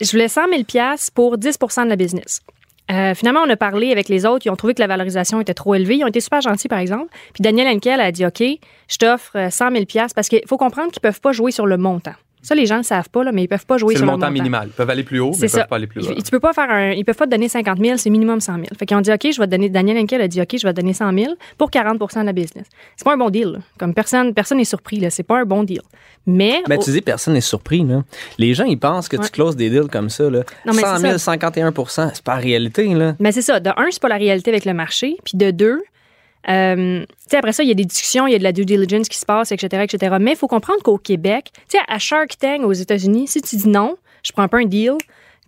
je voulais 100 000 pièces pour 10% de la business. Euh, finalement, on a parlé avec les autres, ils ont trouvé que la valorisation était trop élevée, ils ont été super gentils, par exemple. Puis Daniel Henkel a dit, OK, je t'offre euh, 100 000 pièces parce qu'il faut comprendre qu'ils peuvent pas jouer sur le montant. Ça, les gens ne le savent pas, là, mais ils peuvent pas jouer C'est sur le le montant montant. minimal. Ils peuvent aller plus haut, mais ils peuvent ça. pas aller plus bas. Ils- Tu peux pas faire un, ils peuvent pas te donner 50 000, c'est minimum 100 000. Fait qu'ils ont dit, OK, je vais te donner, Daniel Henkel a dit, OK, je vais te donner 100 000 pour 40% de la business. C'est pas un bon deal, là. Comme personne, personne n'est surpris, là. C'est pas un bon deal. Mais, Mais au- tu dis, personne n'est surpris. Là. Les gens, ils pensent que Ouais. tu closes des deals comme ça. Là. Non, mais 100 c'est 000, ça. 51% c'est pas la réalité. Là. mais c'est ça. De un, c'est pas la réalité avec le marché. Puis de deux, euh, après ça, il y a des discussions, il y a de la due diligence qui se passe, etc., etc. Mais il faut comprendre qu'au Québec, à Shark Tank aux États-Unis, si tu dis non, je prends pas un deal,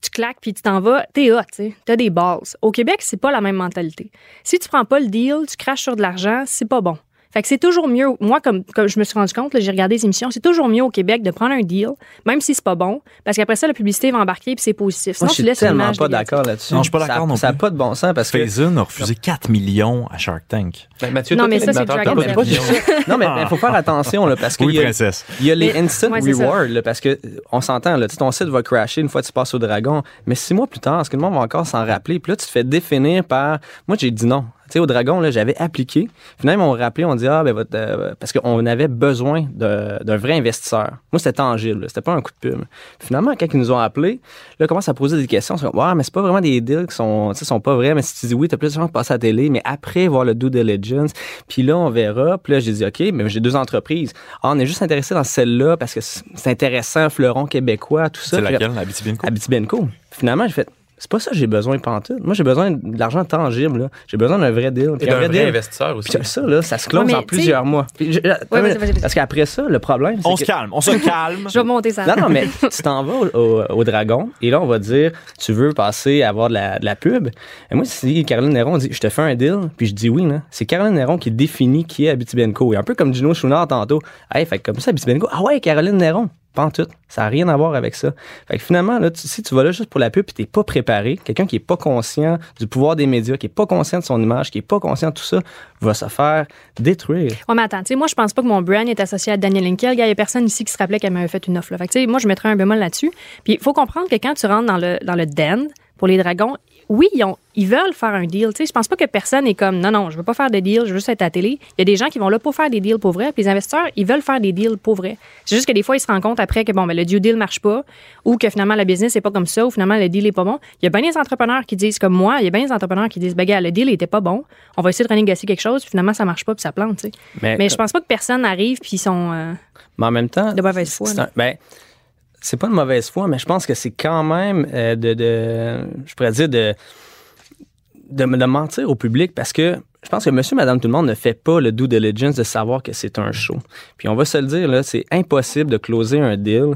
tu claques puis tu t'en vas, t'es hot, tu. T'as des balls. Au Québec, c'est pas la même mentalité. Si tu prends pas le deal, tu craches sur de l'argent, c'est pas bon. Fait que c'est toujours mieux, moi, comme, comme je me suis rendu compte, j'ai regardé les émissions, c'est toujours mieux au Québec de prendre un deal, même si c'est pas bon, parce qu'après ça, la publicité va embarquer puis c'est positif. Sinon, Moi, je suis tellement pas d'accord là-dessus. Non, je suis pas d'accord non Ça n'a plus. pas de bon sens parce que. Faison a refusé 4 millions à Shark Tank. Ben, Mathieu, Non, mais ça, c'est. Non, mais il faut faire attention là, parce qu'il Oui, y, a- princesse. il y a les instant rewards là, parce que on s'entend là, ton site va crasher une fois que tu passes au dragon, mais six mois plus tard, est-ce que le monde va encore s'en rappeler? Puis là, tu te fais définir par. Moi, j'ai dit non. Tu sais, au dragon, là, j'avais appliqué. Finalement, ils m'ont rappelé, on dit ah ben votre, euh, parce qu'on avait besoin d'un vrai investisseur. Moi, c'était tangible, c'était pas un coup de pub. Finalement, quand ils nous ont appelés, là, ils commencent à poser des questions. Ils sont comme, ouais, mais c'est pas vraiment des deals qui sont, tu sais, sont pas vrais. Mais si tu dis oui, t'as plus de chance de passer à la télé, mais après voir le due diligence, puis là, on verra. Puis là, j'ai dit, OK, mais j'ai deux entreprises. Ah, on est juste intéressé dans celle-là parce que c'est intéressant, fleuron québécois, tout ça. C'est laquelle, Abitibi-Inco? Abitibi-Benco. Finalement, j'ai fait, c'est pas ça que j'ai besoin pantoute. Moi, j'ai besoin de l'argent tangible. là. J'ai besoin d'un vrai deal. Et d'un un vrai vrai deal. investisseur aussi. Puis ça, là, ça se close Ouais, en plusieurs mois. Puis je- Ouais, vas-y, vas-y, vas-y. parce qu'après ça, le problème, c'est On que... se calme, on se calme. Je vais monter ça. Non, non, mais tu t'en vas au, au- au Dragon et là, on va dire, tu veux passer à avoir de la, de la pub. Et moi, si Caroline Néron dit, je te fais un deal, puis je dis oui, là, c'est Caroline Néron qui définit qui est Abitibenco. Et un peu comme Gino Chouinard tantôt. Hey, fait que comme ça, Abitibenco, ah ouais, Caroline Néron. Ça n'a rien à voir avec ça. Fait que finalement, là, tu- si tu vas là juste pour la pub et t'es pas préparé, quelqu'un qui est pas conscient du pouvoir des médias, qui est pas conscient de son image, qui est pas conscient de tout ça, va se faire détruire. Ouais, mais attends, tu sais, moi, je pense pas que mon brand est associé à Daniel Henkel. Il y a personne ici qui se rappelait qu'elle m'avait fait une offre. Là. Fait que, tu moi, je mettrais un bémol là-dessus. Puis, il faut comprendre que quand tu rentres dans le, dans le den pour les dragons, oui, ils, ont- ils veulent faire un deal. Tu sais, je pense pas que personne est comme, non, non, je veux pas faire de deal, je veux juste être à la télé. Il y a des gens qui vont là pour faire des deals pour vrai. Puis, les investisseurs, ils veulent faire des deals pour vrai. C'est juste que des fois, ils se rendent compte après que, bon, ben, le due deal marche pas ou que finalement, la business n'est pas comme ça ou finalement, le deal est pas bon. Il y a bien des entrepreneurs qui disent comme moi, il y a bien des entrepreneurs qui disent, ben, gars, le deal était pas bon. On va essayer de renégocier quelque chose, puis finalement, ça marche pas, puis ça plante, tu sais. Mais je pense pas que personne arrive puis ils sont euh, Mais en même temps. de mauvaise foi. C'est pas de mauvaise foi, mais je pense que c'est quand même euh, de, de- Je pourrais dire de, de. de mentir au public parce que je pense que monsieur, madame, tout le monde ne fait pas le due diligence de savoir que c'est un show. Puis on va se le dire, là, c'est impossible de closer un deal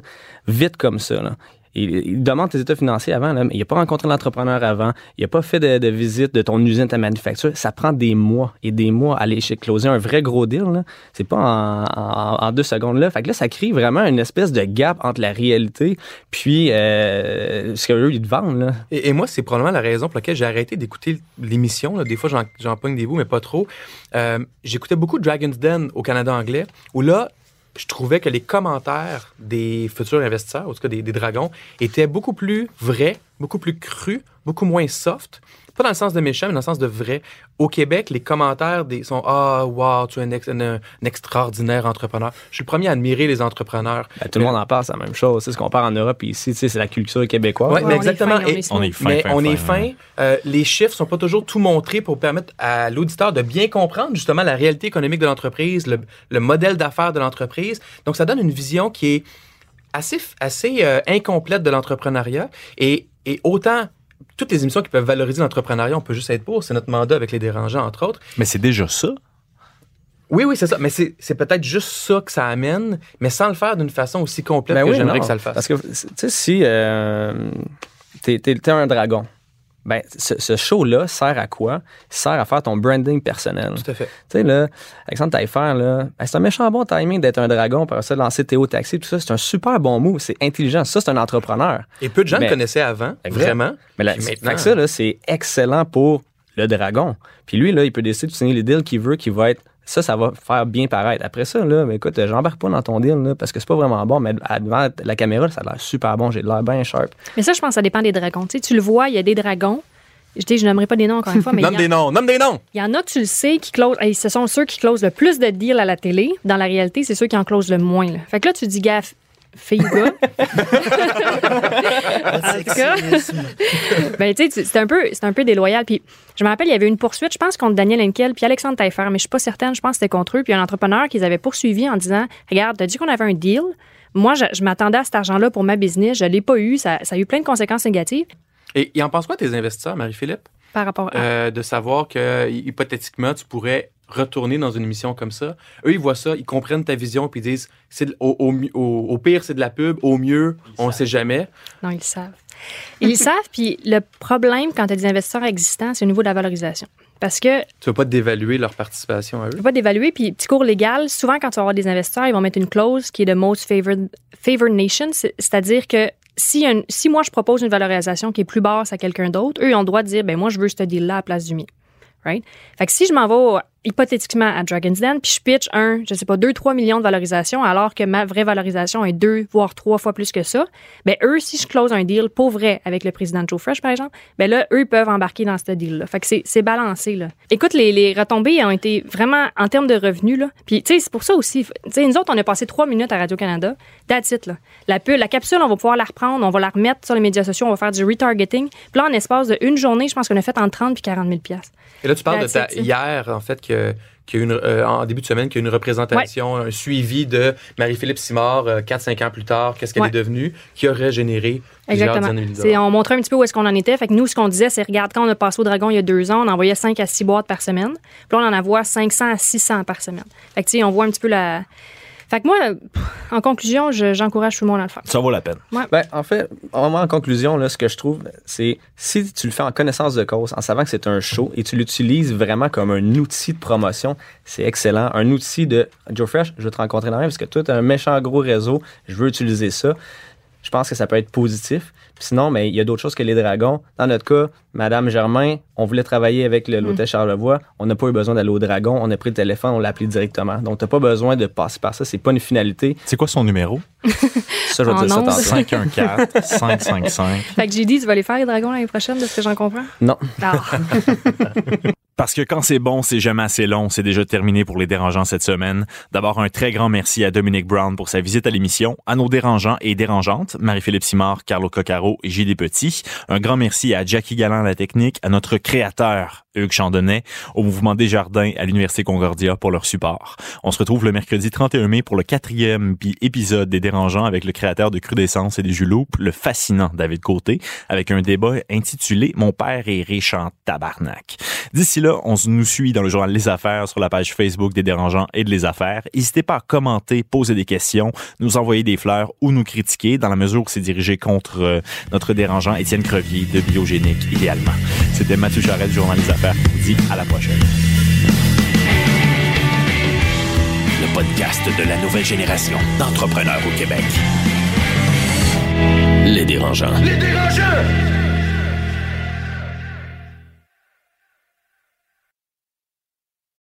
vite comme ça. Là. Il, demande tes états financiers avant, là, mais il n'a pas rencontré l'entrepreneur avant, il n'a pas fait de, visite de ton usine, ta manufacture. Ça prend des mois et des mois à aller chez closer un vrai gros deal. C'est pas en, deux secondes là. Fait que là, ça crée vraiment une espèce de gap entre la réalité puis euh, ce qu'eux ils te vendent. Là. Et, moi, c'est probablement la raison pour laquelle j'ai arrêté d'écouter l'émission. Des fois, j'en pogne des bouts, mais pas trop. Euh, j'écoutais beaucoup Dragon's Den au Canada anglais, où là, je trouvais que les commentaires des futurs investisseurs, en tout cas des, des dragons, étaient beaucoup plus vrais, beaucoup plus crus, beaucoup moins soft. Pas dans le sens de méchant, mais dans le sens de vrai. Au Québec, les commentaires des, sont Ah, wow, tu es un, ex- un- un extraordinaire entrepreneur. Je suis le premier à admirer les entrepreneurs. Ben, tout le monde en parle, c'est la même chose. C'est ce qu'on parle en Europe et ici, c'est la culture québécoise. Ouais, Ouais, est exactement. fin, on est smooth. On est fin, mais fin, on fin, est fin. ouais. Euh, les chiffres sont pas toujours tout montrés pour permettre à l'auditeur de bien comprendre justement la réalité économique de l'entreprise, le, le modèle d'affaires de l'entreprise. Donc, ça donne une vision qui est assez, assez euh, incomplète de l'entrepreneuriat. Et, et autant, toutes les émissions qui peuvent valoriser l'entrepreneuriat, on peut juste être pour. C'est notre mandat avec les dérangeants, entre autres. Mais c'est déjà ça. Oui, oui, c'est ça. Mais c'est c'est peut-être juste ça que ça amène, mais sans le faire d'une façon aussi complète Ben que oui, j'aimerais que ça le fasse. Parce que, tu sais, si euh, t'es un dragon, ben, ce, ce show-là sert à quoi? Il sert à faire ton branding personnel. Tout à fait. Tu sais, là, Alexandre Taillefer, là, ben, c'est un méchant bon timing d'être un dragon, par ça, de lancer Théo Taxi, tout ça. C'est un super bon move. C'est intelligent. Ça, c'est un entrepreneur. Et peu de gens Mais- le connaissaient avant, vraiment. Mais là, maintenant- ça, là, c'est excellent pour le dragon. Puis lui, là, il peut décider de signer les deals qu'il veut, qui va être. Ça, ça va faire bien paraître. Après ça, là, ben, écoute, j'embarque pas dans ton deal, là, parce que c'est pas vraiment bon, mais devant la caméra, ça a l'air super bon. J'ai l'air bien sharp. Mais ça, je pense que ça dépend des dragons. Tu sais, tu le vois, il y a des dragons. Je dis, je nommerai pas des noms encore une fois, mais il Nomme y, des en, noms, nomme des noms! il y en a, tu le sais, qui closent. hey, ce sont ceux qui closent le plus de deals à la télé. Dans la réalité, c'est ceux qui en closent le moins. là. Fait que là, tu dis, gaffe. Gars. en tout cas, ben, tu sais, tu- c'est un, peu- c'est un peu déloyal. Puis, je me rappelle, il y avait une poursuite, je pense, contre Daniel Henkel puis Alexandre Taillefer, mais je suis pas certaine, je pense que c'était contre eux. Puis, il y a un entrepreneur qu'ils avaient poursuivi en disant Regarde, t'as dit qu'on avait un deal. Moi, je, je m'attendais à cet argent-là pour ma business. Je l'ai pas eu. Ça, ça a eu plein de conséquences négatives Et, et en pense quoi tes investisseurs, Marie-Philippe? par rapport à. Euh, de savoir que, hypothétiquement, tu pourrais retourner dans une émission comme ça. Eux, ils voient ça, ils comprennent ta vision, puis ils disent, c'est de- au, au mi- au- au pire, c'est de la pub, au mieux, on ne sait jamais. Non, ils savent. Ils le savent, puis le problème quand tu as des investisseurs existants, c'est au niveau de la valorisation. Parce que Tu veux pas dévaluer leur participation à eux? tu peux pas d'évaluer. Puis, petit cours légal, souvent, quand tu vas avoir des investisseurs, ils vont mettre une clause qui est de most favored, favored nation. C'est- C'est-à-dire que si, un- si moi, je propose une valorisation qui est plus basse à quelqu'un d'autre, eux, ils ont le droit de dire, ben moi, je veux ce deal-là à la place du mien. Right? Fait que si je m'en vais hypothétiquement à Dragon's Den, puis je pitch un, je sais pas, 2-3 millions de valorisation, alors que ma vraie valorisation est 2, voire 3 fois plus que ça, ben eux, si je close un deal pour vrai avec le président de Joe Fresh, par exemple, ben là, eux, ils peuvent embarquer dans ce deal-là. Fait que c'est- balancé, là. Écoute, les, les retombées ont été vraiment, en termes de revenus, là. Puis, tu sais, c'est pour ça aussi, tu sais, nous autres, on a passé 3 minutes à Radio-Canada. That's it, là. La, la capsule, on va pouvoir la reprendre, on va la remettre sur les médias sociaux, on va faire du retargeting. Puis là, en espace de une journée, je pense qu'on a fait entre 30 puis 40 000 piastres. Et là, tu parles de That's ta, it, ça. hier, en fait, que, qu'il y a une, euh, en début de semaine, qu'il y a une représentation, un suivi de Marie-Philippe Simard, 4-5 ans plus tard, qu'est-ce qu'elle Ouais. est devenue, qui aurait généré Exactement. C'est- on montrait un petit peu où est-ce qu'on en était. Fait que nous, ce qu'on disait, c'est regarde, quand on a passé au Dragon il y a deux ans, on envoyait 5 à 6 boîtes par semaine. Puis là, on en envoie 500 à 600 par semaine. Fait que, tu sais, on voit un petit peu la. Fait que moi, en conclusion, je- j'encourage tout le monde à le faire. Ça vaut la peine. Ben, en fait, moi, en conclusion, là, ce que je trouve, c'est si tu le fais en connaissance de cause, en savant que c'est un show et tu l'utilises vraiment comme un outil de promotion, c'est excellent. Un outil de Joe Fresh, je veux te rencontrer dans rien parce que toi, tu as un méchant gros réseau, je veux utiliser ça. Je pense que ça peut être positif. Puis sinon, mais il y a d'autres choses que les dragons. Dans notre cas, Madame Germain, on voulait travailler avec le- l'hôtel Charlevoix. On n'a pas eu besoin d'aller au dragon. On a pris le téléphone, on l'a appelé directement. Donc, tu n'as pas besoin de passer par ça. C'est pas une finalité. C'est quoi son numéro? Ça, je vais dire ça ondes. tantôt. 514-555. Fait que j'ai dit, tu vas aller faire les dragons l'année prochaine, de ce que j'en comprends? Non. Ah. Parce que quand c'est bon, c'est jamais assez long. C'est déjà terminé pour les dérangeants cette semaine. D'abord, un très grand merci à Dominique Brown pour sa visite à l'émission, à nos dérangeants et dérangeantes, Marie-Philippe Simard, Carlo Coccaro et J.D. Petit. Un grand merci à Jackie Galland la technique, à notre créateur, Hugues Chandonnet, au Mouvement Desjardins à l'Université Concordia pour leur support. On se retrouve le mercredi 31 mai pour le quatrième pi- épisode des dérangeants avec le créateur de Crudescence et des Juloupes, le fascinant David Côté, avec un débat intitulé Mon père est riche en tabarnak. D'ici là, on nous suit dans le journal Les Affaires sur la page Facebook des dérangeants et de Les Affaires. N'hésitez pas à commenter, poser des questions, nous envoyer des fleurs ou nous critiquer dans la mesure où c'est dirigé contre euh, notre dérangeant Étienne Crevier de Biogénique idéalement. C'était Mathieu Charette journal Les qui vous dit à la prochaine. Le podcast de la nouvelle génération d'entrepreneurs au Québec. Les dérangeants. Les dérangeants!